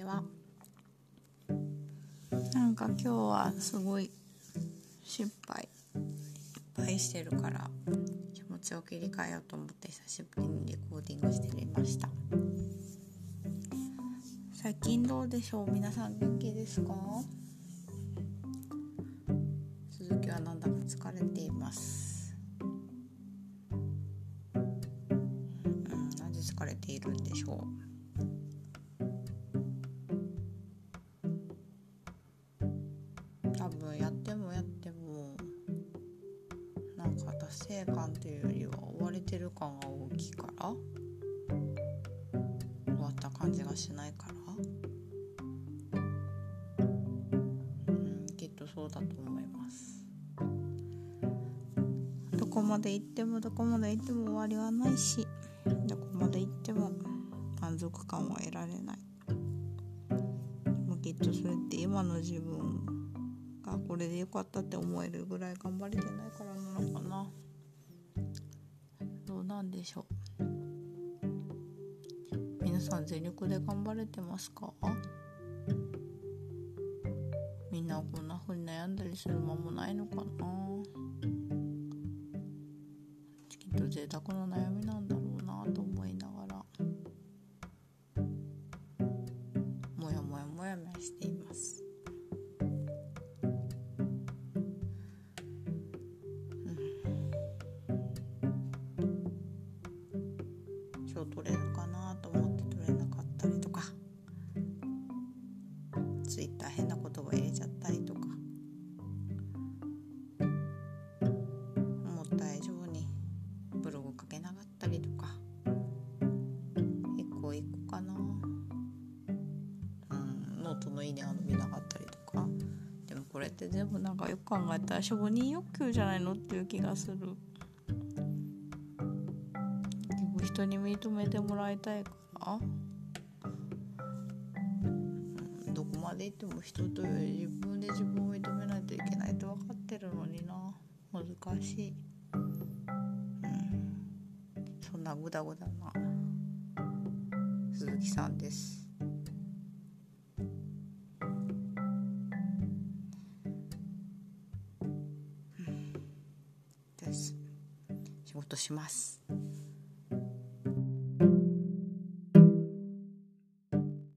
は。なんか今日はすごい失敗。いっぱいしてるから気持ちを切り替えようと思って久しぶりにレコーディングしてみました。最近どうでしょう？皆さん元気ですか？鈴木はなんだか疲れています。うんなぜ疲れているんでしょう？達成感というよりは追われてる感が大きいから？終わった感じがしないから？うんきっとそうだと思います。どこまで行ってもどこまで行っても終わりはないしどこまで行っても満足感は得られない。でもきっとそれって今の自分がこれでよかったって思えるぐらい頑張れてないからなのかな。なんでしょう。皆さん全力で頑張れてますか？みんなこんな風に悩んだりする間もないのかな？きっと贅沢な悩みなんだろうなと思いながら。もやもやもやもやしています。今日取れるかなと思って取れなかったりとか。ツイッター変な言葉入れちゃったりとか。思った以上にブログ書けなかったりとか。一個一個かな。うんノートのいいねが伸びなかったりとか。でもこれって全部なんかよく考えたら承認欲求じゃないの？っていう気がする。人に認めてもらいたいから。うんどこまで行っても人というより自分で自分を認めないといけないと分かってるのにな。難しい、うん、そんなグダグダな。鈴木さんです。うん。です。仕事します。